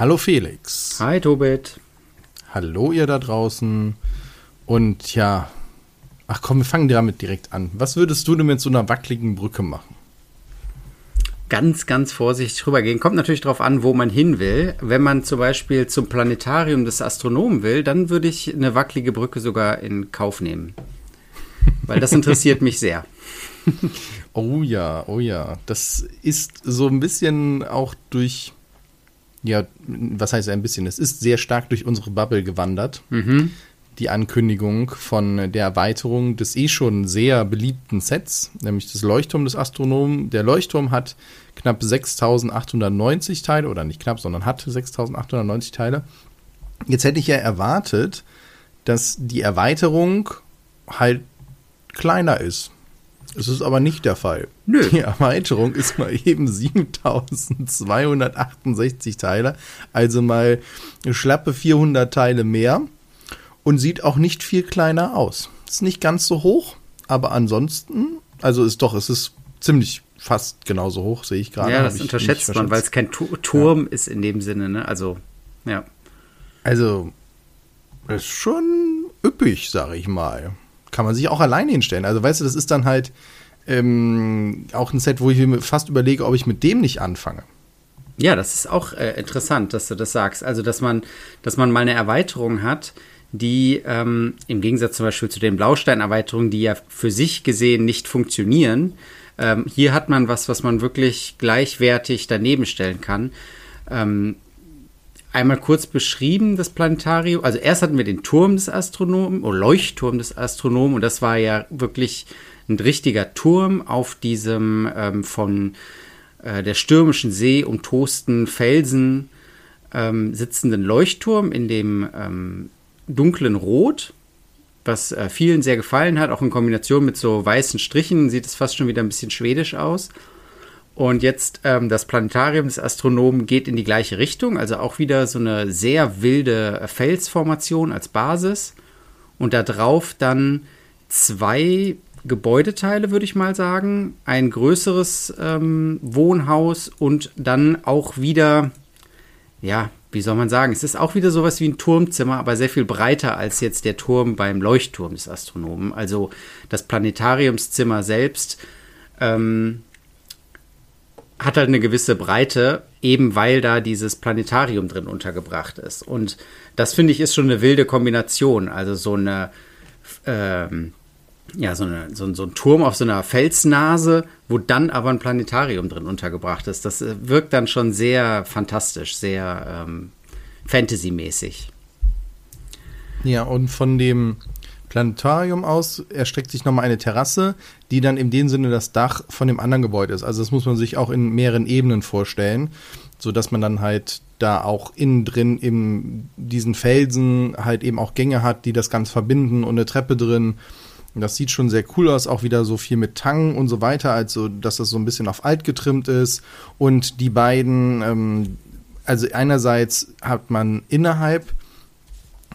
Hallo Felix. Hi Tobit. Hallo ihr da draußen. Und ja, ach komm, wir fangen damit direkt an. Was würdest du denn mit so einer wackeligen Brücke machen? Ganz, ganz vorsichtig rübergehen. Kommt natürlich darauf an, wo man hin will. Wenn man zum Beispiel zum Planetarium des Astronomen will, dann würde ich eine wackelige Brücke sogar in Kauf nehmen. Weil das interessiert mich sehr. Oh ja, oh ja. Das ist so ein bisschen auch durch, ja, was heißt ein bisschen? Es ist sehr stark durch unsere Bubble gewandert. Mhm. Die Ankündigung von der Erweiterung des eh schon sehr beliebten Sets, nämlich das Leuchtturm des Astronomen. Der Leuchtturm hat knapp 6890 Teile, oder nicht knapp, sondern hat 6890 Teile. Jetzt hätte ich ja erwartet, dass die Erweiterung halt kleiner ist. Es ist aber nicht der Fall. Nö. Die Erweiterung ist mal eben 7268 Teile, also mal schlappe 400 Teile mehr und sieht auch nicht viel kleiner aus. Ist nicht ganz so hoch, aber ansonsten, also ist doch, es ist ziemlich fast genauso hoch, sehe ich gerade. Ja, das unterschätzt man, weil es kein Turm ja. ist in dem Sinne, ne? Also, ja. Also, ist schon üppig, sage ich mal kann man sich auch alleine hinstellen. Also weißt du, das ist dann halt ähm, auch ein Set, wo ich mir fast überlege, ob ich mit dem nicht anfange. Ja, das ist auch äh, interessant, dass du das sagst. Also, dass man, dass man mal eine Erweiterung hat, die ähm, im Gegensatz zum Beispiel zu den Blausteinerweiterungen, die ja für sich gesehen nicht funktionieren, ähm, hier hat man was, was man wirklich gleichwertig daneben stellen kann. Ähm, einmal kurz beschrieben, das Planetarium. Also erst hatten wir den Turm des Astronomen, oder Leuchtturm des Astronomen, und das war ja wirklich ein richtiger Turm auf diesem ähm, von äh, der stürmischen See umtosten Felsen ähm, sitzenden Leuchtturm in dem ähm, dunklen Rot, was äh, vielen sehr gefallen hat, auch in Kombination mit so weißen Strichen sieht es fast schon wieder ein bisschen schwedisch aus. Und jetzt ähm, das Planetarium des Astronomen geht in die gleiche Richtung, also auch wieder so eine sehr wilde Felsformation als Basis. Und da drauf dann zwei Gebäudeteile, würde ich mal sagen. Ein größeres ähm, Wohnhaus und dann auch wieder, ja, wie soll man sagen, es ist auch wieder sowas wie ein Turmzimmer, aber sehr viel breiter als jetzt der Turm beim Leuchtturm des Astronomen. Also das Planetariumszimmer selbst ähm, hat halt eine gewisse Breite, eben weil da dieses Planetarium drin untergebracht ist. Und das finde ich ist schon eine wilde Kombination. Also so eine, ähm, ja, so, eine, so, so, ein Turm auf so einer Felsnase, wo dann aber ein Planetarium drin untergebracht ist. Das äh, wirkt dann schon sehr fantastisch, sehr ähm, Fantasy-mäßig. Ja, und von dem Planetarium aus erstreckt sich nochmal eine Terrasse, die dann in dem Sinne das Dach von dem anderen Gebäude ist. Also das muss man sich auch in mehreren Ebenen vorstellen, sodass man dann halt da auch innen drin in diesen Felsen halt eben auch Gänge hat, die das Ganze verbinden und eine Treppe drin. Das sieht schon sehr cool aus, auch wieder so viel mit Tangen und so weiter, also dass das so ein bisschen auf alt getrimmt ist. Und die beiden, ähm, also einerseits hat man innerhalb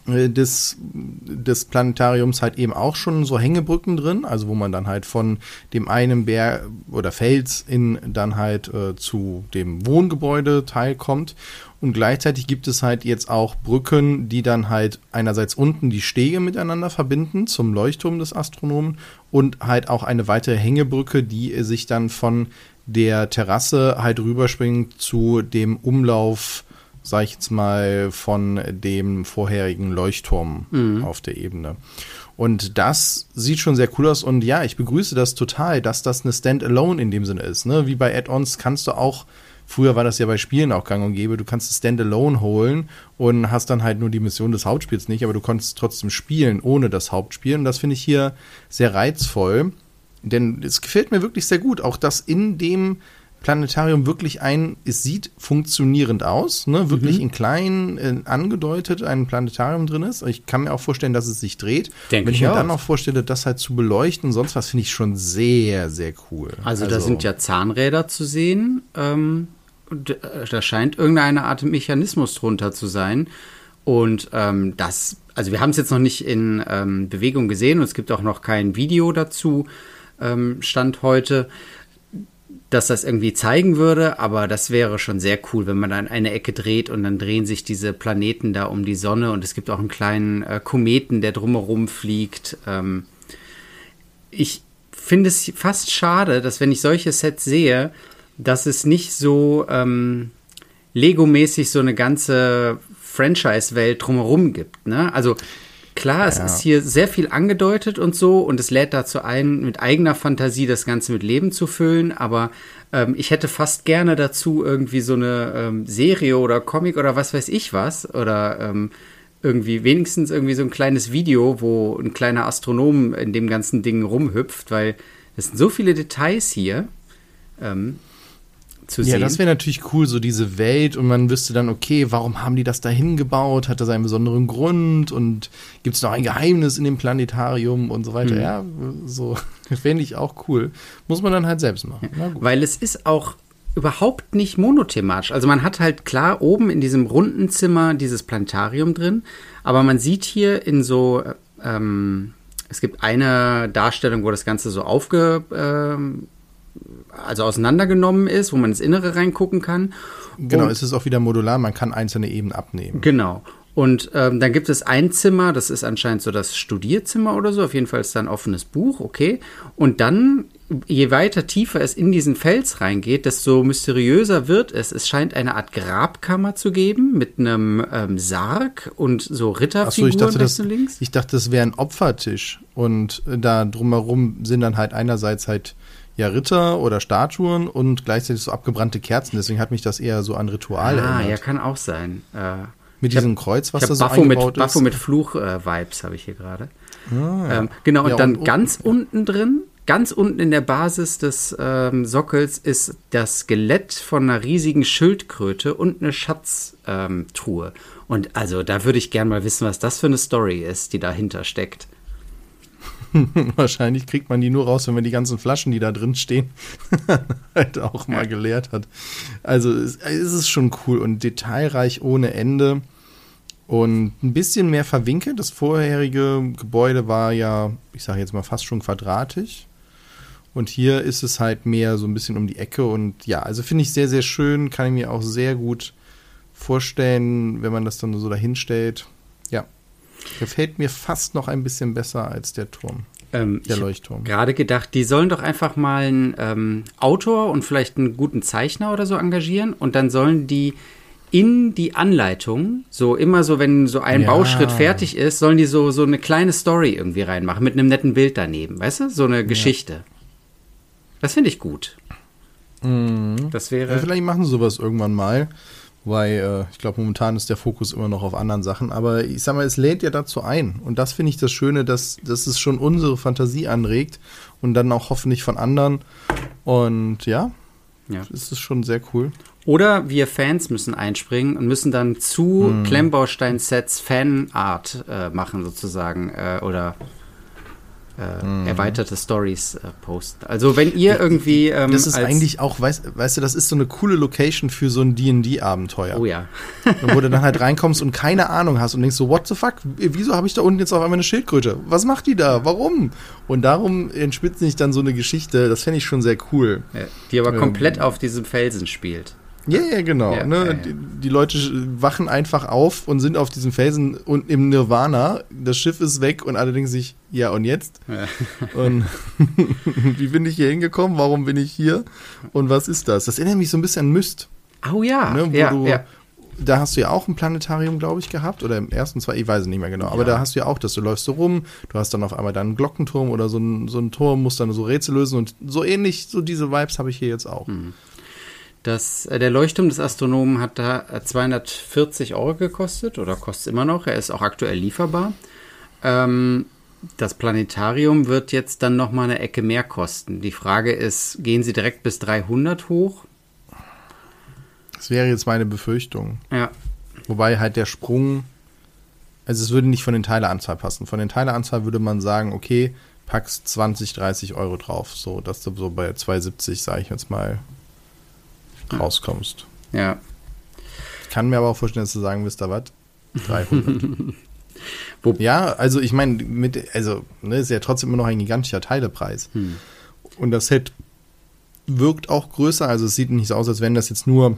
des, des Planetariums halt eben auch schon so Hängebrücken drin, also wo man dann halt von dem einen Berg oder Fels in dann halt äh, zu dem Wohngebäude Teil kommt. Und gleichzeitig gibt es halt jetzt auch Brücken, die dann halt einerseits unten die Stege miteinander verbinden zum Leuchtturm des Astronomen und halt auch eine weitere Hängebrücke, die sich dann von der Terrasse halt rüberspringt zu dem Umlauf sag ich jetzt mal, von dem vorherigen Leuchtturm mhm. auf der Ebene. Und das sieht schon sehr cool aus und ja, ich begrüße das total, dass das eine Standalone in dem Sinne ist. Ne? Wie bei Add-ons kannst du auch, früher war das ja bei Spielen auch gang und gäbe, du kannst es Standalone holen und hast dann halt nur die Mission des Hauptspiels nicht, aber du konntest trotzdem spielen ohne das Hauptspiel und das finde ich hier sehr reizvoll. Denn es gefällt mir wirklich sehr gut, auch dass in dem Planetarium wirklich ein, es sieht funktionierend aus, ne? wirklich mhm. in klein äh, angedeutet ein Planetarium drin ist. Ich kann mir auch vorstellen, dass es sich dreht. Denke Wenn ich mir auch. dann noch vorstelle, das halt zu beleuchten und sonst was, finde ich schon sehr, sehr cool. Also, also, da sind ja Zahnräder zu sehen. Ähm, äh, da scheint irgendeine Art Mechanismus drunter zu sein. Und ähm, das, also wir haben es jetzt noch nicht in ähm, Bewegung gesehen und es gibt auch noch kein Video dazu, ähm, Stand heute dass das irgendwie zeigen würde, aber das wäre schon sehr cool, wenn man dann eine Ecke dreht und dann drehen sich diese Planeten da um die Sonne und es gibt auch einen kleinen äh, Kometen, der drumherum fliegt. Ähm, ich finde es fast schade, dass wenn ich solche Sets sehe, dass es nicht so ähm, Lego-mäßig so eine ganze Franchise-Welt drumherum gibt. Ne? Also Klar, es ja. ist hier sehr viel angedeutet und so und es lädt dazu ein, mit eigener Fantasie das Ganze mit Leben zu füllen, aber ähm, ich hätte fast gerne dazu irgendwie so eine ähm, Serie oder Comic oder was weiß ich was oder ähm, irgendwie wenigstens irgendwie so ein kleines Video, wo ein kleiner Astronom in dem ganzen Ding rumhüpft, weil es sind so viele Details hier. Zu ja, sehen. Ja, das wäre natürlich cool, so diese Welt und man wüsste dann, okay, warum haben die das da hingebaut? Hat das einen besonderen Grund und gibt es noch ein Geheimnis in dem Planetarium und so weiter? Mhm. Ja, so fände ich auch cool. Muss man dann halt selbst machen. Weil es ist auch überhaupt nicht monothematisch. Also man hat halt klar oben in diesem runden Zimmer dieses Planetarium drin, aber man sieht hier in so ähm, es gibt eine Darstellung, wo das Ganze so aufge, ähm, also auseinandergenommen ist, wo man ins Innere reingucken kann. Genau, und, es ist auch wieder modular, man kann einzelne Ebenen abnehmen. Genau. Und ähm, dann gibt es ein Zimmer, das ist anscheinend so das Studierzimmer oder so, auf jeden Fall ist da ein offenes Buch, okay. Und dann, je weiter tiefer es in diesen Fels reingeht, desto mysteriöser wird es. Es scheint eine Art Grabkammer zu geben mit einem ähm, Sarg und so Ritterfiguren so, ich dachte, rechts das, und links. Ich dachte, das wäre ein Opfertisch und da drumherum sind dann halt einerseits halt ja Ritter oder Statuen und gleichzeitig so abgebrannte Kerzen. Deswegen hat mich das eher so an Ritual ah, erinnert. Ah, ja, kann auch sein. Äh, mit diesem hab, Kreuz, was da so Buffo eingebaut mit, ist. Buffo mit Fluch-Vibes äh, habe ich hier gerade. Ah, ähm, genau, und ja, dann und, ganz und, unten drin, ganz unten in der Basis des ähm, Sockels ist das Skelett von einer riesigen Schildkröte und eine Schatztruhe. Ähm, und also da würde ich gern mal wissen, was das für eine Story ist, die dahinter steckt. Wahrscheinlich kriegt man die nur raus, wenn man die ganzen Flaschen, die da drin stehen, halt auch mal geleert hat. Also es, es ist schon cool und detailreich ohne Ende und ein bisschen mehr verwinkelt. Das vorherige Gebäude war ja, ich sage jetzt mal fast schon quadratisch. Und hier ist es halt mehr so ein bisschen um die Ecke. Und ja, also finde ich sehr, sehr schön. Kann ich mir auch sehr gut vorstellen, wenn man das dann so dahinstellt. Gefällt mir fast noch ein bisschen besser als der Turm. Ähm, der Leuchtturm. Gerade gedacht, die sollen doch einfach mal einen ähm, Autor und vielleicht einen guten Zeichner oder so engagieren und dann sollen die in die Anleitung, so immer so, wenn so ein ja. Bauschritt fertig ist, sollen die so, so eine kleine Story irgendwie reinmachen mit einem netten Bild daneben, weißt du? So eine Geschichte. Ja. Das finde ich gut. Mhm. Das wäre. Ja, vielleicht machen sie sowas irgendwann mal. Weil äh, ich glaube, momentan ist der Fokus immer noch auf anderen Sachen. Aber ich sag mal, es lädt ja dazu ein. Und das finde ich das Schöne, dass, dass es schon unsere Fantasie anregt und dann auch hoffentlich von anderen. Und ja, ja. das ist schon sehr cool. Oder wir Fans müssen einspringen und müssen dann zu hm. Klemmbaustein-Sets Fanart äh, machen, sozusagen. Äh, oder äh, mhm. erweiterte Stories äh, posten. Also wenn ihr irgendwie ähm, das ist eigentlich auch, weißt, weißt du, das ist so eine coole Location für so ein D&D-Abenteuer. Oh ja. wo du dann halt reinkommst und keine Ahnung hast und denkst so, what the fuck? Wieso habe ich da unten jetzt auf einmal eine Schildkröte? Was macht die da? Warum? Und darum entspitzt sich dann so eine Geschichte. Das fände ich schon sehr cool. Ja, die aber ähm, komplett auf diesem Felsen spielt. Ja, ja, genau. Ja, ne? ja, ja. Die, die, Leute wachen einfach auf und sind auf diesem Felsen und im Nirvana. Das Schiff ist weg und alle denken sich, ja, und jetzt? Und wie bin ich hier hingekommen? Warum bin ich hier? Und was ist das? Das erinnert mich so ein bisschen an Myst. Oh ja. Ne? Wo du, da hast du ja auch ein Planetarium, glaube ich, gehabt. Oder im ersten, zwei, ich weiß es nicht mehr genau. Aber da hast du ja auch, dass du läufst so rum, du hast dann auf einmal deinen Glockenturm oder so ein, so Turm, musst dann so Rätsel lösen und so ähnlich, so diese Vibes habe ich hier jetzt auch. Mhm. Das, äh, der Leuchtturm des Astronomen hat da 240 Euro gekostet oder kostet immer noch. Er ist auch aktuell lieferbar. Ähm, das Planetarium wird jetzt dann noch mal eine Ecke mehr kosten. Die Frage ist, gehen sie direkt bis 300 hoch? Das wäre jetzt meine Befürchtung. Ja. Wobei halt der Sprung, also es würde nicht von den Teileanzahl passen. Von den Teileanzahl würde man sagen, okay, packst 20, 30 Euro drauf. So, dass du so bei 270, sage ich jetzt mal, rauskommst. Ja. Ich kann mir aber auch vorstellen, dass du sagen wirst, da was? 300. ja, also ich meine, mit, also, ne, ist ja trotzdem immer noch ein gigantischer Teilepreis. Hm. Und das Set wirkt auch größer. Also es sieht nicht so aus, als wenn das jetzt nur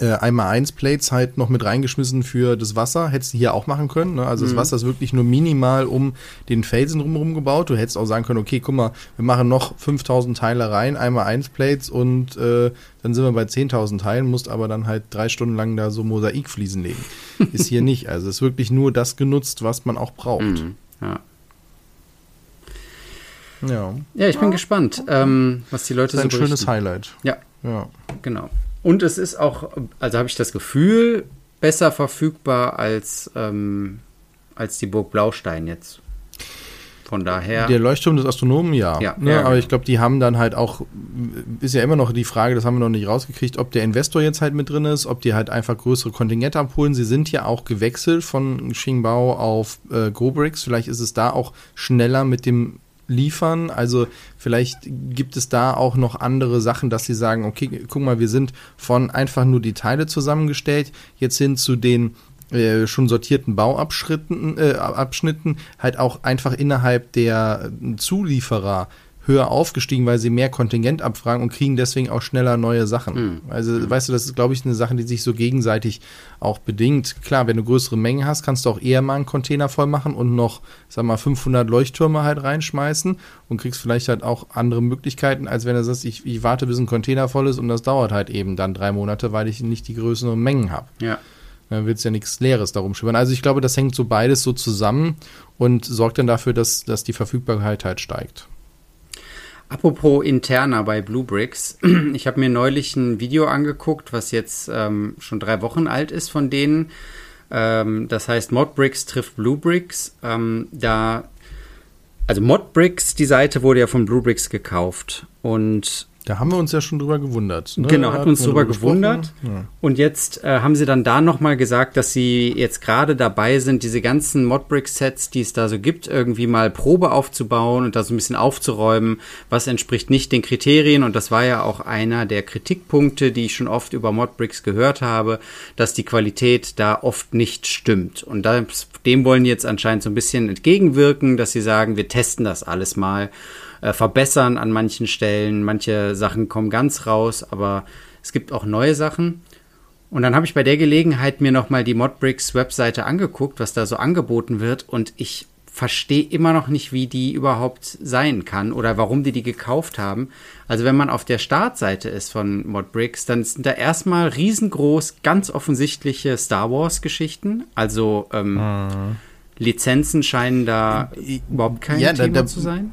äh, einmal eins Plates halt noch mit reingeschmissen für das Wasser. Hättest du hier auch machen können. Ne? Also mhm. das Wasser ist wirklich nur minimal um den Felsen drumherum gebaut. Du hättest auch sagen können, okay, guck mal, wir machen noch 5000 Teile rein, einmal eins Plates und äh, dann sind wir bei 10.000 Teilen, musst aber dann halt drei Stunden lang da so Mosaikfliesen legen. ist hier nicht. Also es ist wirklich nur das genutzt, was man auch braucht. Mhm. Ja. Ja. Ja, ich bin ja. gespannt, ähm, was die Leute das ist so ein schönes Highlight. Ja. Ja. Genau. Und es ist auch, also habe ich das Gefühl, besser verfügbar als, ähm, als die Burg Blaustein jetzt. Von daher. Der Leuchtturm des Astronomen, ja. ja, ne? ja aber genau. ich glaube, die haben dann halt auch, ist ja immer noch die Frage, das haben wir noch nicht rausgekriegt, ob der Investor jetzt halt mit drin ist, ob die halt einfach größere Kontingente abholen. Sie sind ja auch gewechselt von Xingbao auf äh, GoBricks. Vielleicht ist es da auch schneller mit dem liefern. Also vielleicht gibt es da auch noch andere Sachen, dass sie sagen, okay, guck mal, wir sind von einfach nur die Teile zusammengestellt, jetzt hin zu den äh, schon sortierten Bauabschnitten äh, Abschnitten halt auch einfach innerhalb der Zulieferer höher aufgestiegen, weil sie mehr Kontingent abfragen und kriegen deswegen auch schneller neue Sachen. Mhm. Also, weißt du, das ist, glaube ich, eine Sache, die sich so gegenseitig auch bedingt. Klar, wenn du größere Mengen hast, kannst du auch eher mal einen Container voll machen und noch, sag mal, 500 Leuchttürme halt reinschmeißen und kriegst vielleicht halt auch andere Möglichkeiten, als wenn du sagst, ich, ich warte, bis ein Container voll ist und das dauert halt eben dann drei Monate, weil ich nicht die größeren Mengen habe. Ja. Dann wird es ja nichts Leeres darum schimmern. Also ich glaube, das hängt so beides so zusammen und sorgt dann dafür, dass, dass die Verfügbarkeit halt steigt. Apropos interner bei Bluebricks. Ich habe mir neulich ein Video angeguckt, was jetzt ähm, schon drei Wochen alt ist von denen. Ähm, das heißt Modbricks trifft Bluebricks. Ähm, da, also Modbricks, die Seite wurde ja von Bluebricks gekauft und da haben wir uns ja schon drüber gewundert. Ne? Genau, hatten uns drüber gewundert. Ja. Und jetzt äh, haben sie dann da nochmal gesagt, dass sie jetzt gerade dabei sind, diese ganzen Modbrick-Sets, die es da so gibt, irgendwie mal Probe aufzubauen und da so ein bisschen aufzuräumen, was entspricht nicht den Kriterien. Und das war ja auch einer der Kritikpunkte, die ich schon oft über Modbricks gehört habe, dass die Qualität da oft nicht stimmt. Und das, dem wollen die jetzt anscheinend so ein bisschen entgegenwirken, dass sie sagen, wir testen das alles mal äh, verbessern an manchen Stellen. Manche Sachen kommen ganz raus, aber es gibt auch neue Sachen. Und dann habe ich bei der Gelegenheit mir nochmal die Modbricks Webseite angeguckt, was da so angeboten wird. Und ich verstehe immer noch nicht, wie die überhaupt sein kann oder warum die die gekauft haben. Also wenn man auf der Startseite ist von Modbricks, dann sind da erstmal riesengroß, ganz offensichtliche Star Wars Geschichten. Also ähm, mhm. Lizenzen scheinen da überhaupt kein ja, Thema da, da, zu sein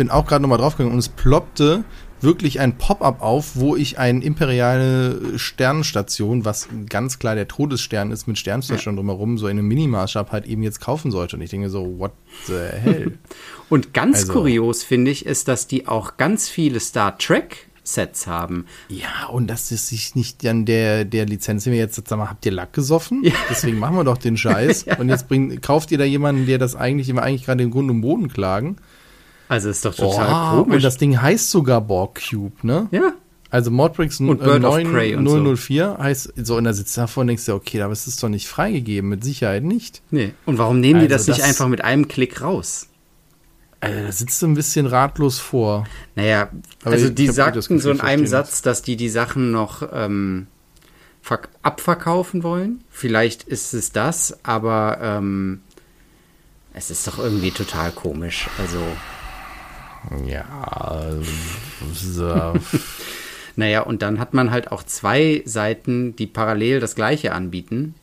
bin auch gerade nochmal draufgegangen und es ploppte wirklich ein Pop-up auf, wo ich eine imperiale Sternenstation, was ganz klar der Todesstern ist, mit Sternenstation ja. drumherum, so in einem Minimaßstab halt eben jetzt kaufen sollte. Und ich denke so, what the hell? und ganz also, kurios finde ich, ist, dass die auch ganz viele Star Trek Sets haben. Ja, und das ist sich nicht an der, der Lizenz, die wir jetzt sag mal, habt ihr Lack gesoffen? Ja. Deswegen machen wir doch den Scheiß. ja. Und jetzt bringt, kauft ihr da jemanden, der das eigentlich immer eigentlich gerade den Grund und Boden klagen. Also ist doch total oh, komisch. Und das Ding heißt sogar Borg Cube, ne? Ja. Also Modbricks und Bird 9, so. 004 heißt, so in der Sitz davor denkst du, okay, aber es ist doch nicht freigegeben, mit Sicherheit nicht. Nee. Und warum nehmen also die das, das nicht einfach mit einem Klick raus? Also, da sitzt du ein bisschen ratlos vor. Naja, aber also die sagten so in einem Satz, dass die die Sachen noch ähm, abverkaufen wollen. Vielleicht ist es das, aber ähm, es ist doch irgendwie total komisch. Also ja. So. naja, und dann hat man halt auch zwei Seiten, die parallel das gleiche anbieten.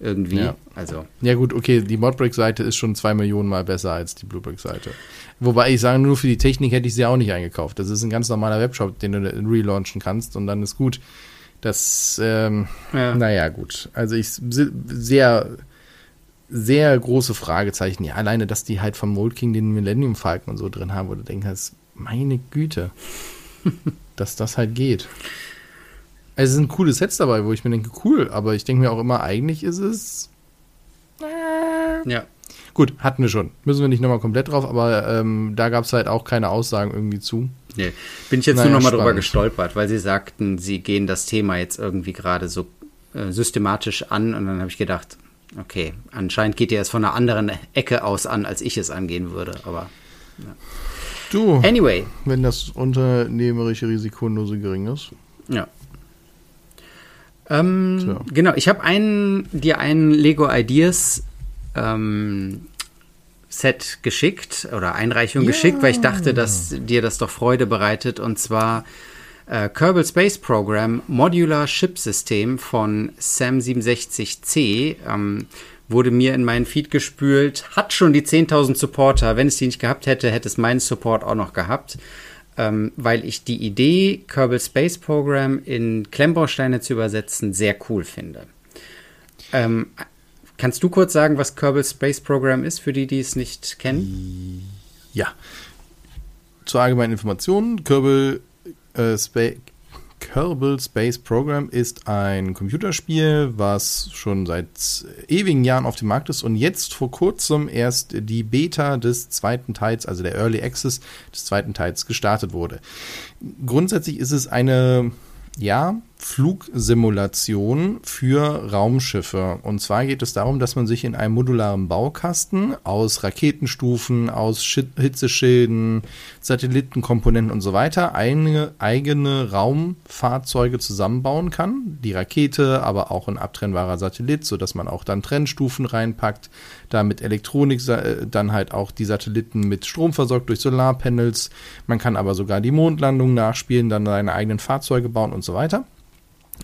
Irgendwie. Ja. Also. Ja, gut, okay, die Modbrick-Seite ist schon zwei Millionen Mal besser als die Bluebrick-Seite. Wobei ich sage, nur für die Technik hätte ich sie auch nicht eingekauft. Das ist ein ganz normaler Webshop, den du relaunchen kannst und dann ist gut. Das, ähm, ja. naja, gut. Also ich sehr sehr große Fragezeichen. Ja, alleine, dass die halt vom Mold King den Millennium Falcon und so drin haben, wo du denkst, meine Güte, dass das halt geht. Also es sind coole Sets dabei, wo ich mir denke, cool, aber ich denke mir auch immer, eigentlich ist es. Äh, ja. Gut, hatten wir schon. Müssen wir nicht nochmal komplett drauf, aber ähm, da gab es halt auch keine Aussagen irgendwie zu. Nee, bin ich jetzt naja, nur nochmal drüber gestolpert, weil sie sagten, sie gehen das Thema jetzt irgendwie gerade so äh, systematisch an und dann habe ich gedacht, Okay, anscheinend geht ihr es von einer anderen Ecke aus an, als ich es angehen würde, aber. Ja. Du, Anyway, wenn das unternehmerische Risiko nur so gering ist. ja. Ähm, Tja. genau, ich habe einen, dir ein Lego Ideas ähm, Set geschickt oder Einreichung Ja. geschickt, weil ich dachte, dass dir das doch Freude bereitet und zwar äh, Kerbal Space Program Modular Ship System von Sam67C ähm, wurde mir in meinen Feed gespült, hat schon die 10.000 Supporter. Wenn es die nicht gehabt hätte, hätte es meinen Support auch noch gehabt, ähm, weil ich die Idee, Kerbal Space Program in Klemmbausteine zu übersetzen, sehr cool finde. Ähm, kannst du kurz sagen, was Kerbal Space Program ist, für die, die es nicht kennen? Ja. Zur allgemeinen Information, Kerbal, äh, Spa Kerbal Space Program ist ein Computerspiel, was schon seit ewigen Jahren auf dem Markt ist und jetzt vor kurzem erst die Beta des zweiten Teils, also der Early Access des zweiten Teils gestartet wurde. Grundsätzlich ist es eine ja, Flugsimulation für Raumschiffe. Und zwar geht es darum, dass man sich in einem modularen Baukasten aus Raketenstufen, aus Schi- Hitzeschilden, Satellitenkomponenten und so weiter eine eigene Raumfahrzeuge zusammenbauen kann. Die Rakete, aber auch ein abtrennbarer Satellit, sodass man auch dann Trennstufen reinpackt, da mit Elektronik äh, dann halt auch die Satelliten mit Strom versorgt durch Solarpanels. Man kann aber sogar die Mondlandung nachspielen, dann seine eigenen Fahrzeuge bauen und so weiter.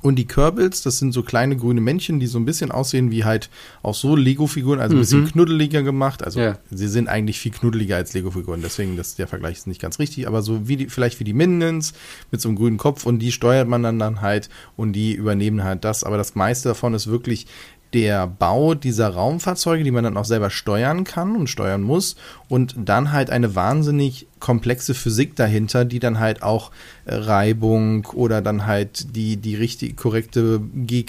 Und die Kerbals, das sind so kleine grüne Männchen, die so ein bisschen aussehen wie halt auch so Lego-Figuren, also ein bisschen knuddeliger gemacht. Also Ja. sie sind eigentlich viel knuddeliger als Lego-Figuren, deswegen das, der Vergleich ist nicht ganz richtig, aber so wie die, vielleicht wie die Minions mit so einem grünen Kopf und die steuert man dann, dann halt und die übernehmen halt das. Aber das meiste davon ist wirklich der Bau dieser Raumfahrzeuge, die man dann auch selber steuern kann und steuern muss und dann halt eine wahnsinnig komplexe Physik dahinter, die dann halt auch äh, Reibung oder dann halt die, die richtig korrekte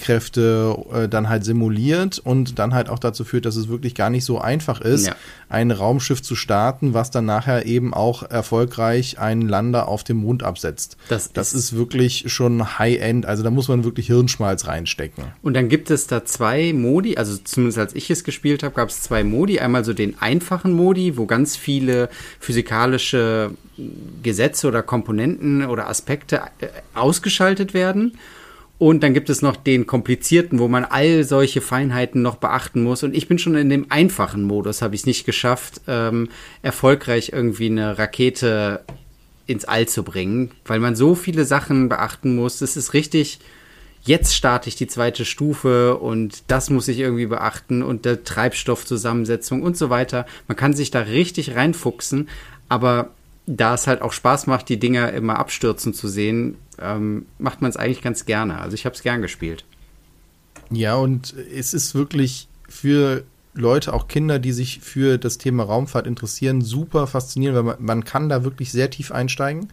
G-Kräfte äh, dann halt simuliert und dann halt auch dazu führt, dass es wirklich gar nicht so einfach ist, Ja. ein Raumschiff zu starten, was dann nachher eben auch erfolgreich einen Lander auf dem Mond absetzt. Das das ist- ist wirklich schon High-End, also da muss man wirklich Hirnschmalz reinstecken. Und dann gibt es da zwei Modi, also zumindest als ich es gespielt habe, gab es zwei Modi. Einmal so den einfachen Modi, wo ganz viele physikalische Gesetze oder Komponenten oder Aspekte äh, ausgeschaltet werden. Und dann gibt es noch den komplizierten, wo man all solche Feinheiten noch beachten muss. Und ich bin schon in dem einfachen Modus, habe ich es nicht geschafft, ähm, erfolgreich irgendwie eine Rakete ins All zu bringen, weil man so viele Sachen beachten muss. Das ist richtig, jetzt starte ich die zweite Stufe und das muss ich irgendwie beachten und der Treibstoffzusammensetzung und so weiter. Man kann sich da richtig reinfuchsen, aber da es halt auch Spaß macht, die Dinger immer abstürzen zu sehen, ähm, macht man es eigentlich ganz gerne. Also ich habe es gern gespielt. Ja, und es ist wirklich für Leute, auch Kinder, die sich für das Thema Raumfahrt interessieren, super faszinierend, weil man, man kann da wirklich sehr tief einsteigen.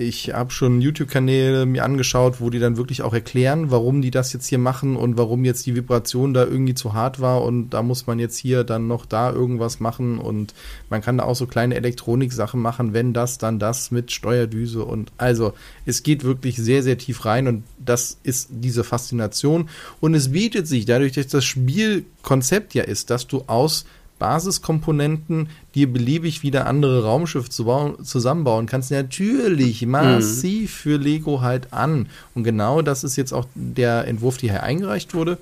Ich habe schon YouTube-Kanäle mir angeschaut, wo die dann wirklich auch erklären, warum die das jetzt hier machen und warum jetzt die Vibration da irgendwie zu hart war und da muss man jetzt hier dann noch da irgendwas machen und man kann da auch so kleine Elektronik-Sachen machen, wenn das, dann das mit Steuerdüse und also es geht wirklich sehr, sehr tief rein und das ist diese Faszination und es bietet sich dadurch, dass das Spielkonzept ja ist, dass du aus Basiskomponenten dir beliebig wieder andere Raumschiffe zu bauen, zusammenbauen kannst, natürlich massiv für Lego halt an. Und genau das ist jetzt auch der Entwurf, der hier eingereicht wurde.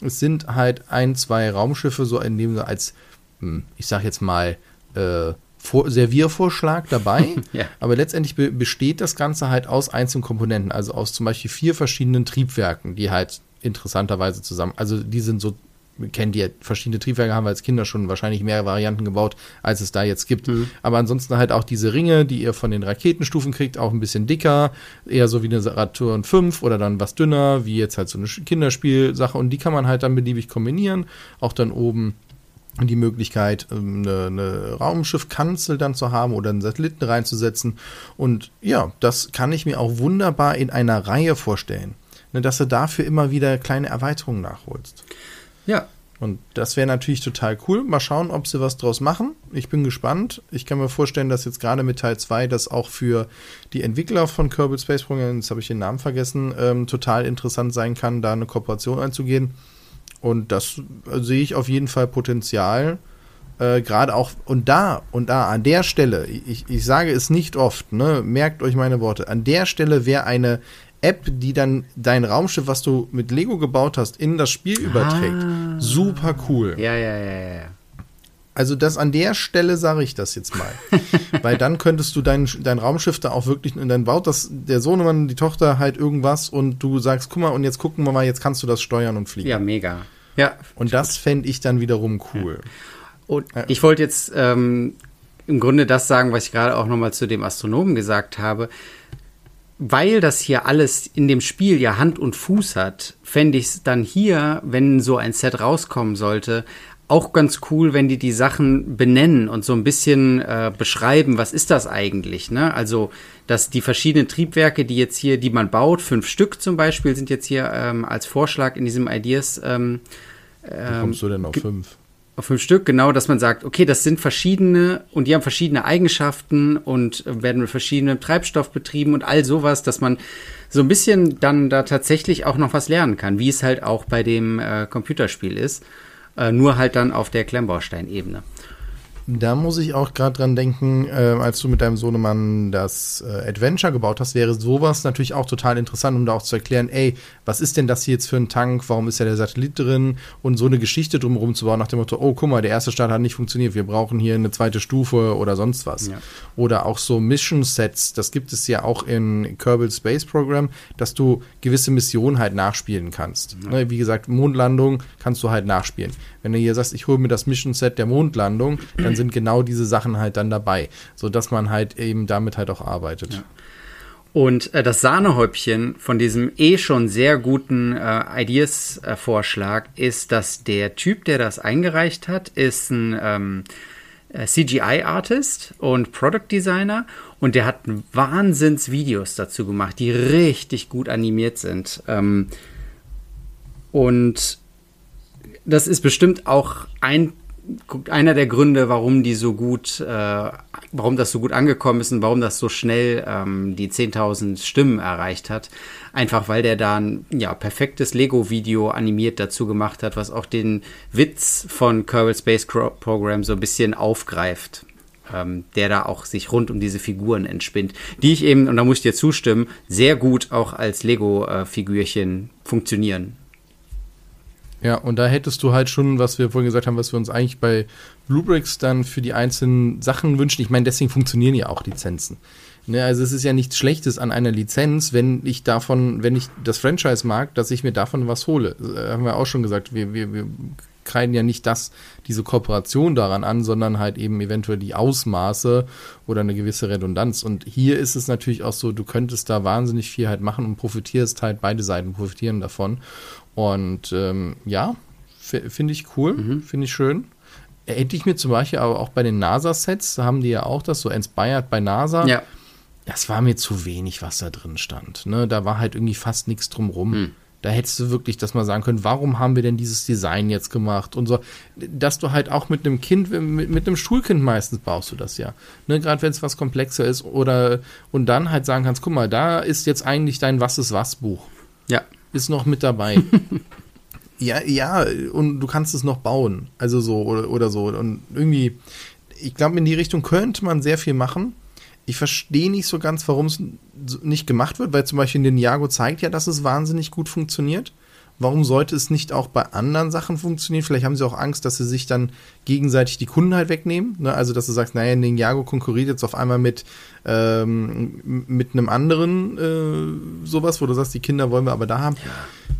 Es sind halt ein, zwei Raumschiffe, so in dem als, hm, ich sag jetzt mal, äh, Vor Serviervorschlag dabei. Ja. Aber letztendlich be besteht das Ganze halt aus einzelnen Komponenten, also aus zum Beispiel vier verschiedenen Triebwerken, die halt interessanterweise zusammen, also die sind so kennt ihr verschiedene Triebwerke, haben wir als Kinder schon wahrscheinlich mehr Varianten gebaut, als es da jetzt gibt. Aber ansonsten halt auch diese Ringe, die ihr von den Raketenstufen kriegt, auch ein bisschen dicker, eher so wie eine Saturn 5 oder dann was dünner, wie jetzt halt so eine Kinderspielsache. Und die kann man halt dann beliebig kombinieren. Auch dann oben die Möglichkeit, ähm, eine, eine Raumschiffkanzel dann zu haben oder einen Satelliten reinzusetzen. Und ja, das kann ich mir auch wunderbar in einer Reihe vorstellen. Ne, dass du dafür immer wieder kleine Erweiterungen nachholst. Ja, Und das wäre natürlich total cool. Mal schauen, ob sie was draus machen. Ich bin gespannt. Ich kann mir vorstellen, dass jetzt gerade mit Teil 2 das auch für die Entwickler von Kerbal Space Program, jetzt habe ich den Namen vergessen, ähm, total interessant sein kann, da eine Kooperation einzugehen. Und das äh, sehe ich auf jeden Fall Potenzial, Äh, Gerade auch, und da, und da, an der Stelle, ich, ich sage es nicht oft, ne, merkt euch meine Worte, an der Stelle wäre eine App, die dann dein Raumschiff, was du mit Lego gebaut hast, in das Spiel überträgt. Ah. Super cool. Ja, ja, ja, ja. ja. Also das an der Stelle sage ich das jetzt mal. Weil dann könntest du dein, dein Raumschiff da auch wirklich, und dann baut das der Sohnemann, die Tochter halt irgendwas und du sagst, guck mal, und jetzt gucken wir mal, jetzt kannst du das steuern und fliegen. Ja, mega. Ja. und das fände ich dann wiederum cool. Und ich wollte jetzt ähm, im Grunde das sagen, was ich gerade auch nochmal zu dem Astronomen gesagt habe. Weil das hier alles in dem Spiel ja Hand und Fuß hat, fände ich es dann hier, wenn so ein Set rauskommen sollte, auch ganz cool, wenn die die Sachen benennen und so ein bisschen äh, beschreiben, was ist das eigentlich, ne? Also, dass die verschiedenen Triebwerke, die jetzt hier, die man baut, fünf Stück zum Beispiel, sind jetzt hier ähm, als Vorschlag in diesem Ideas ähm, Wie kommst du denn auf fünf? Auf fünf Stück, genau, dass man sagt, okay, das sind verschiedene und die haben verschiedene Eigenschaften und äh, werden mit verschiedenem Treibstoff betrieben und all sowas, dass man so ein bisschen dann da tatsächlich auch noch was lernen kann, wie es halt auch bei dem äh, Computerspiel ist, äh, nur halt dann auf der Klemmbausteinebene. Da muss ich auch gerade dran denken, äh, als du mit deinem Sohnemann das äh, Adventure gebaut hast, wäre sowas natürlich auch total interessant, um da auch zu erklären, ey, was ist denn das hier jetzt für ein Tank, warum ist ja der Satellit drin und so eine Geschichte drumherum zu bauen, nach dem Motto, oh, guck mal, der erste Start hat nicht funktioniert, wir brauchen hier eine zweite Stufe oder sonst was. Ja. Oder auch so Mission-Sets, das gibt es ja auch in Kerbal Space Program, dass du gewisse Missionen halt nachspielen kannst. Ne, wie gesagt, Mondlandung kannst du halt nachspielen. Wenn du hier sagst, ich hole mir das Mission-Set der Mondlandung, dann sind genau diese Sachen halt dann dabei, sodass man halt eben damit halt auch arbeitet. Und äh, das Sahnehäubchen von diesem eh schon sehr guten äh, Ideas-Vorschlag ist, dass der Typ, der das eingereicht hat, ist ein ähm, äh, CGI-Artist und Product Designer und der hat Wahnsinns-Videos dazu gemacht, die richtig gut animiert sind. Ähm, und das ist bestimmt auch ein einer der Gründe, warum die so gut, äh, warum das so gut angekommen ist und warum das so schnell ähm, die 10.000 Stimmen erreicht hat. Einfach weil der da ein ja, perfektes Lego-Video animiert dazu gemacht hat, was auch den Witz von Kerbal Space Program so ein bisschen aufgreift. Ähm, der da auch sich rund um diese Figuren entspinnt, die ich eben, und da muss ich dir zustimmen, sehr gut auch als Lego-Figürchen funktionieren. Ja, und da hättest du halt schon, was wir vorhin gesagt haben, was wir uns eigentlich bei Bluebricks dann für die einzelnen Sachen wünschen. Ich meine, deswegen funktionieren ja auch Lizenzen. Ne, also es ist ja nichts Schlechtes an einer Lizenz, wenn ich davon, wenn ich das Franchise mag, dass ich mir davon was hole. Äh, haben wir auch schon gesagt, wir, wir, wir kreiden ja nicht das, diese Kooperation daran an, sondern halt eben eventuell die Ausmaße oder eine gewisse Redundanz. Und hier ist es natürlich auch so, du könntest da wahnsinnig viel halt machen und profitierst halt, beide Seiten profitieren davon. Und ähm, ja, finde ich cool, finde ich schön. Hätte ich mir zum Beispiel aber auch bei den NASA-Sets, da haben die ja auch das so inspired bei NASA. Ja. Das war mir zu wenig, was da drin stand. Ne? Da war halt irgendwie fast nichts drumrum. Hm. Da hättest du wirklich das mal sagen können, warum haben wir denn dieses Design jetzt gemacht und so. Dass du halt auch mit einem Kind, mit, mit einem Schulkind meistens baust du das ja. Ne? Gerade wenn es was komplexer ist oder und dann halt sagen kannst, guck mal, da ist jetzt eigentlich dein Was ist was Buch. Ja. Ist noch mit dabei. ja, ja, und du kannst es noch bauen. Also so oder, oder so. Und irgendwie, ich glaube, in die Richtung könnte man sehr viel machen. Ich verstehe nicht so ganz, warum es nicht gemacht wird, weil zum Beispiel Ninjago zeigt ja, dass es wahnsinnig gut funktioniert. Warum sollte es nicht auch bei anderen Sachen funktionieren? Vielleicht haben sie auch Angst, dass sie sich dann gegenseitig die Kunden halt wegnehmen. Ne? Also, dass du sagst, naja, Ninjago konkurriert jetzt auf einmal mit, ähm, mit einem anderen äh, sowas, wo du sagst, die Kinder wollen wir aber da haben.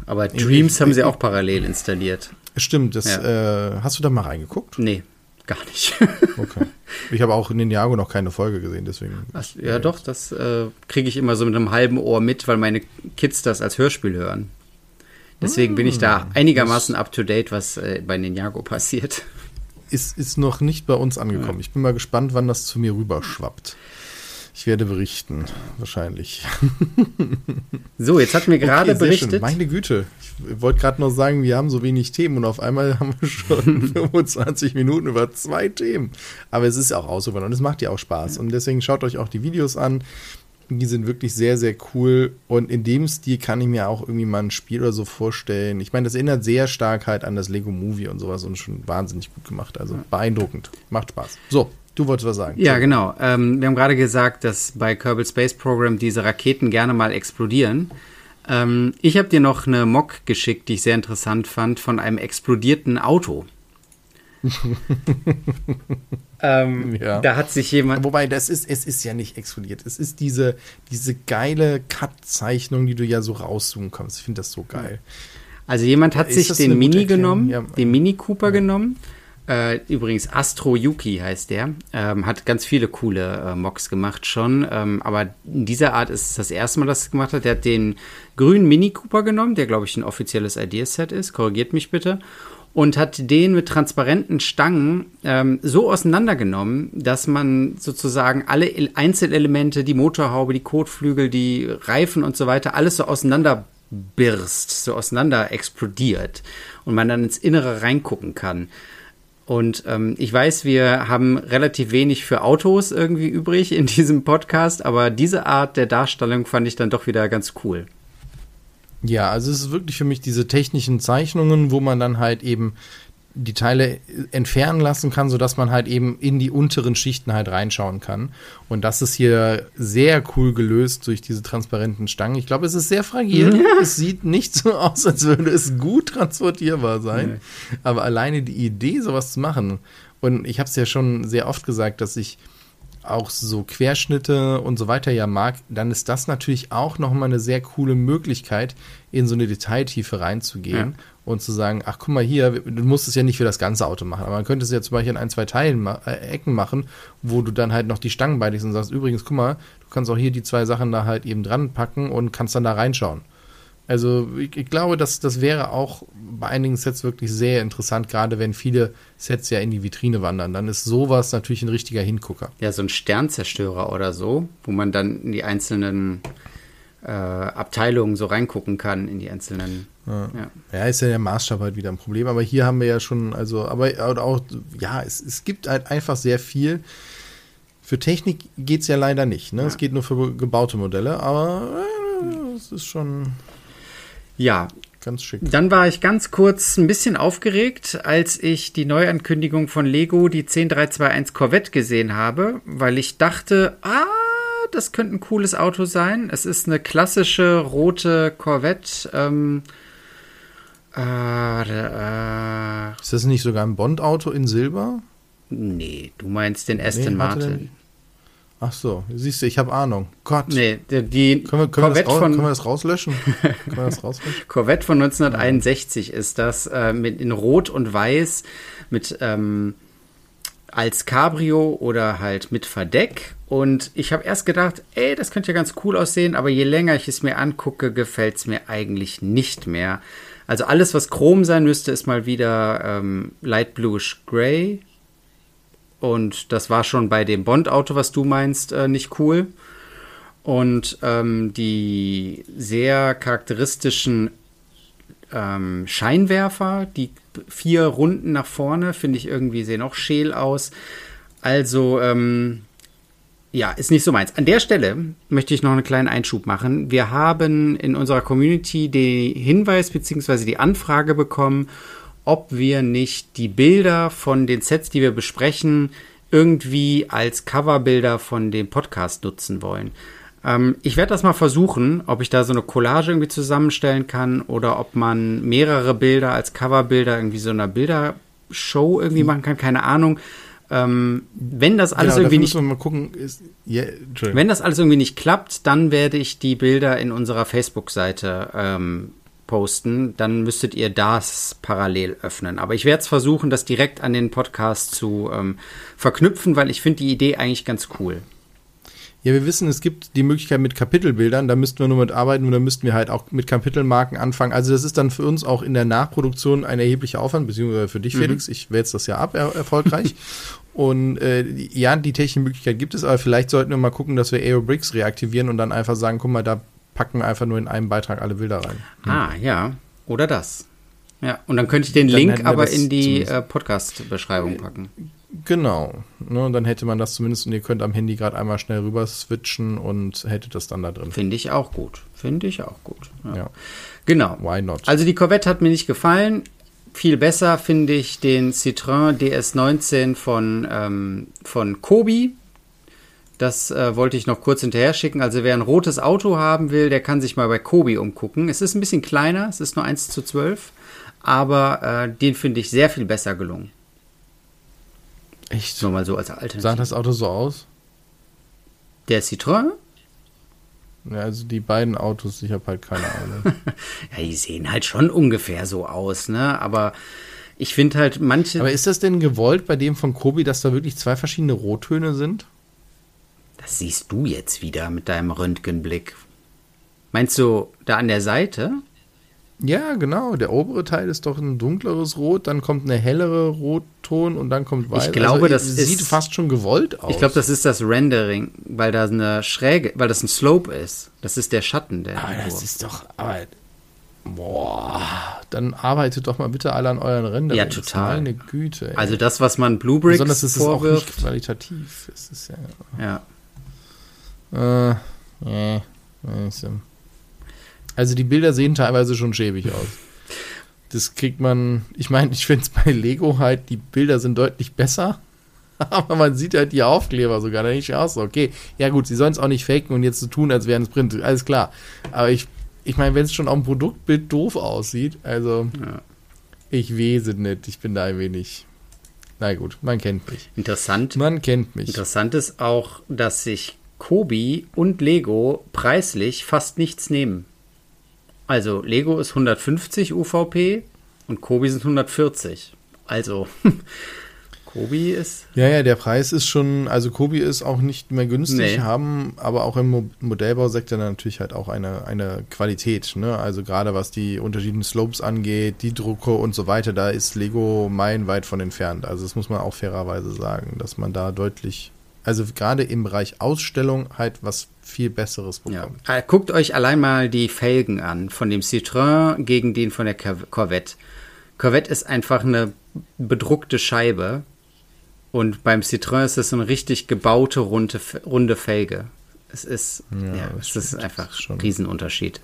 Aber Dreams haben sie auch parallel installiert. Stimmt, das, Ja. äh, hast du da mal reingeguckt? Nee, gar nicht. Okay. Ich habe auch in Ninjago noch keine Folge gesehen, deswegen. Was, ja, doch, das äh, kriege ich immer so mit einem halben Ohr mit, weil meine Kids das als Hörspiel hören. Deswegen bin ich da einigermaßen up to date, was äh, bei Ninjago passiert. Ist, ist noch nicht bei uns angekommen. Ich bin mal gespannt, wann das zu mir rüberschwappt. Ich werde berichten, wahrscheinlich. So, jetzt hat mir gerade Okay, sehr schön. berichtet. Meine Güte. Ich wollte gerade noch sagen, wir haben so wenig Themen und auf einmal haben wir schon 25 Minuten über zwei Themen. Aber es ist ja auch ausübern und es macht ja auch Spaß. Und deswegen schaut euch auch die Videos an. Die sind wirklich sehr, sehr cool. Und in dem Stil kann ich mir auch irgendwie mal ein Spiel oder so vorstellen. Ich meine, das erinnert sehr stark halt an das Lego Movie und sowas und schon wahnsinnig gut gemacht. Also beeindruckend. Macht Spaß. So, du wolltest was sagen. Ja, genau. Ähm, wir haben gerade gesagt, dass bei Kerbal Space Program diese Raketen gerne mal explodieren. Ähm, ich habe dir noch eine Mock geschickt, die ich sehr interessant fand, von einem explodierten Auto. ähm, ja. Da hat sich jemand. Wobei, das ist, es ist ja nicht explodiert. Es ist diese, diese geile Cut-Zeichnung, die du ja so rauszoomen kannst. Ich finde das so geil. Also jemand hat ist sich den Mini genommen, ja. den Mini Cooper ja. genommen. Äh, übrigens Astro Yuki heißt der. Ähm, hat ganz viele coole äh, Mocks gemacht schon. Ähm, aber in dieser Art ist es das erste Mal, dass er es gemacht hat. Der hat den grünen Mini Cooper genommen, der glaube ich ein offizielles Ideaset ist. Korrigiert mich bitte und hat den mit transparenten Stangen ähm, so auseinandergenommen, dass man sozusagen alle Einzelelemente, die Motorhaube, die Kotflügel, die Reifen und so weiter, alles so auseinanderbirst, so auseinander explodiert und man dann ins Innere reingucken kann. Und ähm, ich weiß, wir haben relativ wenig für Autos irgendwie übrig in diesem Podcast, aber diese Art der Darstellung fand ich dann doch wieder ganz cool. Ja, also es ist wirklich für mich diese technischen Zeichnungen, wo man dann halt eben die Teile entfernen lassen kann, sodass man halt eben in die unteren Schichten halt reinschauen kann. Und das ist hier sehr cool gelöst durch diese transparenten Stangen. Ich glaube, es ist sehr fragil. Ja. Es sieht nicht so aus, als würde es gut transportierbar sein. Nee. Aber alleine die Idee, sowas zu machen. Und ich habe es ja schon sehr oft gesagt, dass ich auch so Querschnitte und so weiter ja mag, dann ist das natürlich auch nochmal eine sehr coole Möglichkeit, in so eine Detailtiefe reinzugehen ja. und zu sagen, ach guck mal hier, du musst es ja nicht für das ganze Auto machen, aber man könnte es ja zum Beispiel in ein, zwei Teilen, äh, Ecken machen, wo du dann halt noch die Stangen beidigst und sagst, übrigens, guck mal, du kannst auch hier die zwei Sachen da halt eben dran packen und kannst dann da reinschauen. Also ich, ich, glaube, dass das wäre auch bei einigen Sets wirklich sehr interessant, gerade wenn viele Sets ja in die Vitrine wandern. Dann ist sowas natürlich ein richtiger Hingucker. Ja, so ein Sternzerstörer oder so, wo man dann in die einzelnen äh, Abteilungen so reingucken kann, in die einzelnen. Ja. ja. ja, ist ja der Maßstab halt wieder ein Problem. Aber hier haben wir ja schon, also, aber auch, ja, es, es gibt halt einfach sehr viel. Für Technik geht es ja leider nicht. Ne? Ja. Es geht nur für gebaute Modelle, aber äh, es ist schon. Ja. Ganz schick. Dann war ich ganz kurz ein bisschen aufgeregt, als ich die Neuankündigung von Lego, die 10321 Corvette gesehen habe, weil ich dachte, ah, das könnte ein cooles Auto sein. Es ist eine klassische rote Corvette. Ähm, äh, äh, ist das nicht sogar ein Bond-Auto in Silber? Nee, du meinst den Aston nee, Martin. Ach so, siehst du, ich habe Ahnung. Gott. Nee, die, die können, wir, können, Corvette wir von, können wir das rauslöschen? können wir das rauslöschen? Corvette von 1961 ist das äh, mit in Rot und Weiß mit ähm, als Cabrio oder halt mit Verdeck. Und ich habe erst gedacht, ey, das könnte ja ganz cool aussehen, aber je länger ich es mir angucke, gefällt es mir eigentlich nicht mehr. Also alles, was Chrom sein müsste, ist mal wieder ähm, Light Bluish Gray und das war schon bei dem Bond-Auto, was du meinst, äh, nicht cool. Und ähm, die sehr charakteristischen ähm, Scheinwerfer, die vier Runden nach vorne, finde ich irgendwie sehen auch scheel aus. Also, ähm, ja, ist nicht so meins. An der Stelle möchte ich noch einen kleinen Einschub machen. Wir haben in unserer Community den Hinweis bzw. die Anfrage bekommen, ob wir nicht die Bilder von den Sets, die wir besprechen, irgendwie als Coverbilder von dem Podcast nutzen wollen. Ähm, ich werde das mal versuchen, ob ich da so eine Collage irgendwie zusammenstellen kann oder ob man mehrere Bilder als Coverbilder irgendwie so einer Bildershow irgendwie machen kann, keine Ahnung. Ähm, wenn das alles genau, irgendwie nicht, gucken, ist, yeah, wenn das alles irgendwie nicht klappt, dann werde ich die Bilder in unserer Facebook-Seite ähm, posten, dann müsstet ihr das parallel öffnen. Aber ich werde es versuchen, das direkt an den Podcast zu ähm, verknüpfen, weil ich finde die Idee eigentlich ganz cool. Ja, wir wissen, es gibt die Möglichkeit mit Kapitelbildern, da müssten wir nur mit arbeiten und da müssten wir halt auch mit Kapitelmarken anfangen. Also das ist dann für uns auch in der Nachproduktion ein erheblicher Aufwand, beziehungsweise für dich, mhm. Felix. Ich wälze das ja ab, er erfolgreich. und äh, ja, die technische Möglichkeit gibt es, aber vielleicht sollten wir mal gucken, dass wir Aerobricks reaktivieren und dann einfach sagen, guck mal, da packen wir einfach nur in einem Beitrag alle Bilder rein. Hm. Ah, ja. Oder das. Ja, und dann könnte ich den dann Link aber in die äh, Podcast-Beschreibung packen. Genau. Ne, und dann hätte man das zumindest und ihr könnt am Handy gerade einmal schnell rüber switchen und hättet das dann da drin. Finde ich auch gut. Finde ich auch gut. Ja. Ja. Genau. Why not? Also die Corvette hat mir nicht gefallen. Viel besser finde ich den Citroën DS19 von, ähm, von Kobi. Das äh, wollte ich noch kurz hinterher schicken. Also wer ein rotes Auto haben will, der kann sich mal bei Kobi umgucken. Es ist ein bisschen kleiner, es ist nur 1 zu 12, aber äh, den finde ich sehr viel besser gelungen. Echt? Nur mal so als Sah Alternative. das Auto so aus? Der Citroën? Ja, also die beiden Autos, ich habe halt keine Ahnung. Ja, die sehen halt schon ungefähr so aus, ne? Aber ich finde halt manche. Aber ist das denn gewollt bei dem von Kobi, dass da wirklich zwei verschiedene Rottöne sind? Das siehst du jetzt wieder mit deinem Röntgenblick. Meinst du da an der Seite? Ja, genau. Der obere Teil ist doch ein dunkleres Rot, dann kommt eine hellere Rotton und dann kommt weiß. glaube, das es ist- sieht fast schon gewollt aus. Ich glaube, das ist das Rendering, weil da eine Schräge, weil das ein Slope ist. Das ist der Schatten, der. Aber das ist doch. Aber, boah. Dann arbeitet doch mal bitte alle an euren Rändern. Ja, total. Meine Güte. Ey. also das, was man Blue Bricks Besonders ist es auch nicht vorwirft. qualitativ. Es ist ja. ja. Äh, äh, also die Bilder sehen teilweise schon schäbig aus. Das kriegt man, ich meine, ich finde es bei Lego halt, die Bilder sind deutlich besser, aber man sieht halt die Aufkleber sogar nicht aus. Okay, ja gut, sie sollen es auch nicht faken und jetzt so tun, als wären es Print, alles klar. Aber ich, ich meine, wenn es schon auf dem Produktbild doof aussieht, also Ja. ich wese nicht, ich bin da ein wenig, na gut, man kennt mich. Interessant. Man kennt mich. Interessant ist auch, dass sich Kobi und Lego preislich fast nichts nehmen. Also Lego ist 150 UVP und Kobi sind 140. Also Kobi ist Ja, ja, der Preis ist schon, also Kobi ist auch nicht mehr günstig, Nee. haben aber auch im Mo Modellbausektor natürlich halt auch eine, eine Qualität, ne? Also gerade was die unterschiedlichen Slopes angeht, die Drucke und so weiter, da ist Lego meilenweit von entfernt. Also das muss man auch fairerweise sagen, dass man da deutlich, also gerade im Bereich Ausstellung halt was viel Besseres Ja. bekommt. Äh, Guckt euch allein mal die Felgen an, von dem Citroën gegen den von der Cor- Corvette. Corvette ist einfach eine bedruckte Scheibe und beim Citroën ist es so eine richtig gebaute runde, runde Felge. Es ist, ja, Ja, es ist einfach schon- ein Riesenunterschied.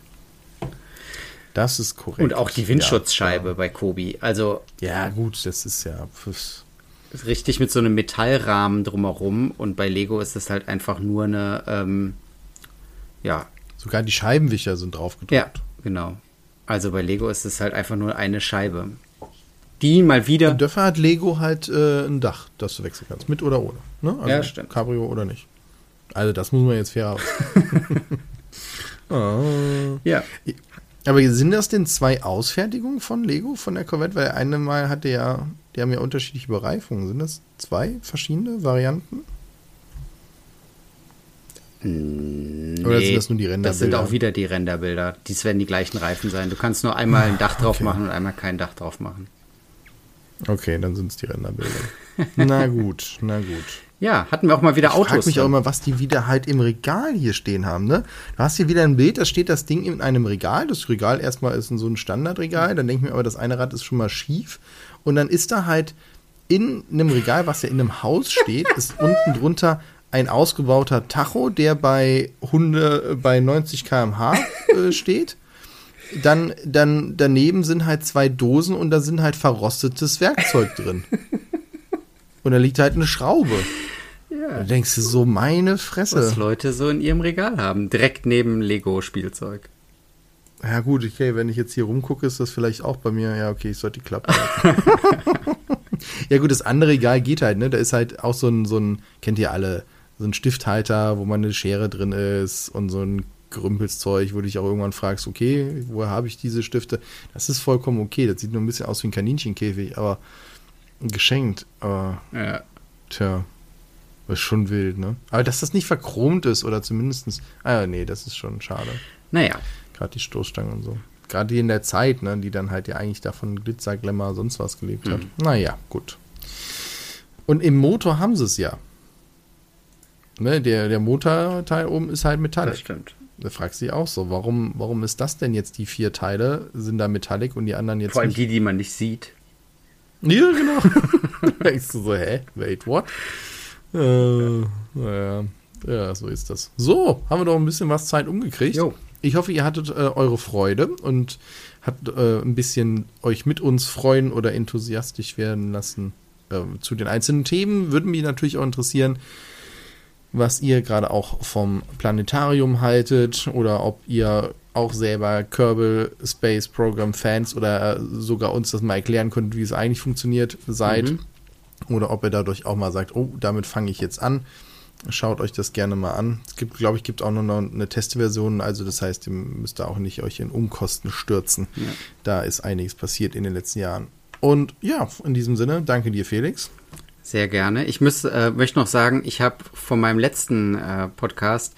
Das ist korrekt. Und auch die Windschutzscheibe bei Kobi. Also Ja, ja gut, das ist ja, pf, richtig mit so einem Metallrahmen drumherum und bei Lego ist es halt einfach nur eine, ähm, ja, sogar die Scheibenwischer sind drauf gedruckt. Ja, genau. Also bei Lego ist es halt einfach nur eine Scheibe. Die mal wieder. Und dafür hat Lego halt äh, ein Dach, das du wechseln kannst, mit oder ohne. Ne? Also Ja, stimmt. Cabrio oder nicht. Also das muss man jetzt fair aus. oh. Ja. Aber sind das denn zwei Ausfertigungen von Lego, von der Corvette? Weil eine Mal hatte ja, die haben ja unterschiedliche Bereifungen. Sind das zwei verschiedene Varianten? Oder sind das nur die Renderbilder? Das sind auch wieder die Renderbilder. Dies werden die gleichen Reifen sein. Du kannst nur einmal ein Dach drauf okay. machen und einmal kein Dach drauf machen. Okay, dann sind es die Renderbilder. na gut, na gut. Ja, hatten wir auch mal wieder Ich frage Autos. mich auch immer, was die wieder halt im Regal hier stehen haben, ne? Du hast hier wieder ein Bild, da steht das Ding in einem Regal. Das Regal erstmal ist in so ein Standardregal. Dann denke ich mir aber, das eine Rad ist schon mal schief. Und dann ist da halt in einem Regal, was ja in einem Haus steht, ist unten drunter ein ausgebauter Tacho, der bei Hunde bei 90 km/h äh, steht. Dann, dann daneben sind halt zwei Dosen und da sind halt verrostetes Werkzeug drin. Und da liegt halt eine Schraube. Da denkst du so, meine Fresse. was Leute so in ihrem Regal haben. Direkt neben Lego-Spielzeug. Ja gut, okay, wenn ich jetzt hier rumgucke, ist das vielleicht auch bei mir, ja okay, ich sollte die Klappe ja gut, das andere Regal geht halt, ne? Da ist halt auch so ein, so ein, kennt ihr alle, so ein Stifthalter, wo man eine Schere drin ist und so ein Gerümpelszeug, wo du dich auch irgendwann fragst, okay, woher habe ich diese Stifte? Das ist vollkommen okay, das sieht nur ein bisschen aus wie ein Kaninchenkäfig, aber geschenkt, aber Ja. tja, das ist schon wild, ne? Aber dass das nicht verchromt ist oder zumindestens, ah ja, nee, das ist schon schade. Naja, Gerade die Stoßstangen und so. Gerade die in der Zeit, ne, die dann halt ja eigentlich davon Glitzer, Glamour, sonst was gelebt hat. Naja, gut. Und im Motor haben sie es ja. Ne, der, der Motorteil oben ist halt das Metallic. stimmt. Da fragst du dich auch so, warum, warum ist das denn jetzt die vier Teile, sind da Metallic und die anderen jetzt Vor allem nicht? die, die man nicht sieht. Ja, genau. denkst du so, hä? Wait, what? Äh, ja, ja, so ist das. So, haben wir doch ein bisschen was Zeit umgekriegt. Jo. Ich hoffe, ihr hattet äh, eure Freude und habt äh, ein bisschen euch mit uns freuen oder enthusiastisch werden lassen äh, zu den einzelnen Themen. Würden mich natürlich auch interessieren, was ihr gerade auch vom Planetarium haltet oder ob ihr auch selber Kerbal Space Program Fans oder sogar uns das mal erklären könnt, wie es eigentlich funktioniert seid. Mhm. Oder ob ihr dadurch auch mal sagt, oh, damit fange ich jetzt an. Schaut euch das gerne mal an. Es gibt, glaube ich, gibt auch noch eine Testversion, also das heißt, ihr müsst da auch nicht euch in Umkosten stürzen. Ja. Da ist einiges passiert in den letzten Jahren. Und ja, in diesem Sinne, danke dir, Felix. Sehr gerne. Ich muss, äh, möchte noch sagen, ich habe von meinem letzten äh, Podcast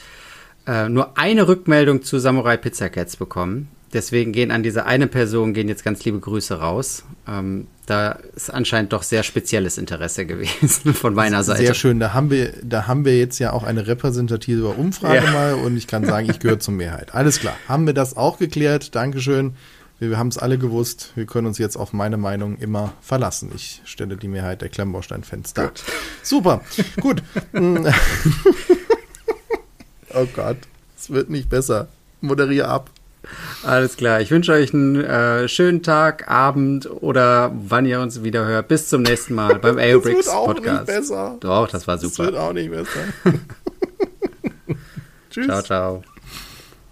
äh, nur eine Rückmeldung zu Samurai Pizza Cats bekommen. Deswegen gehen an diese eine Person gehen jetzt ganz liebe Grüße raus. Ähm, da ist anscheinend doch sehr spezielles Interesse gewesen von meiner Seite. Sehr schön. Da haben wir, da haben wir jetzt ja auch eine repräsentative Umfrage ja. mal und ich kann sagen, ich gehöre zur Mehrheit. Alles klar. Haben wir das auch geklärt? Dankeschön. Wir haben es alle gewusst. Wir können uns jetzt auf meine Meinung immer verlassen. Ich stelle die Mehrheit der Klemmbaustein-Fans dar. Super. Gut. oh Gott. Es wird nicht besser. Moderiere ab. Alles klar. Ich wünsche euch einen äh, schönen Tag, Abend oder wann ihr uns wieder hört. Bis zum nächsten Mal beim Aerobricks Podcast. Nicht besser. Doch, das war super. Das wird auch nicht besser. Tschüss. Ciao, ciao.